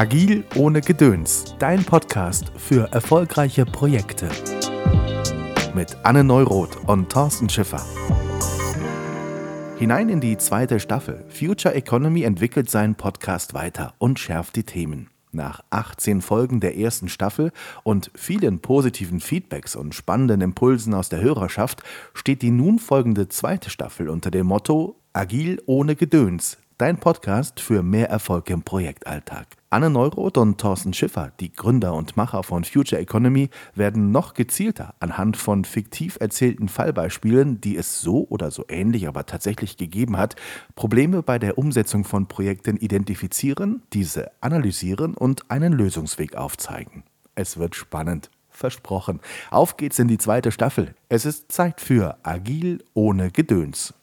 Agil ohne Gedöns, dein Podcast für erfolgreiche Projekte. Mit Anne Neuroth und Thorsten Schiffer. Hinein in die zweite Staffel. Future Economy entwickelt seinen Podcast weiter und schärft die Themen. Nach 18 Folgen der ersten Staffel und vielen positiven Feedbacks und spannenden Impulsen aus der Hörerschaft steht die nun folgende zweite Staffel unter dem Motto Agil ohne Gedöns, dein Podcast für mehr Erfolg im Projektalltag. Anne Neuroth und Thorsten Schiffer, die Gründer und Macher von Future Economy, werden noch gezielter anhand von fiktiv erzählten Fallbeispielen, die es so oder so ähnlich aber tatsächlich gegeben hat, Probleme bei der Umsetzung von Projekten identifizieren, diese analysieren und einen Lösungsweg aufzeigen. Es wird spannend. Versprochen. Auf geht's in die zweite Staffel. Es ist Zeit für Agil ohne Gedöns.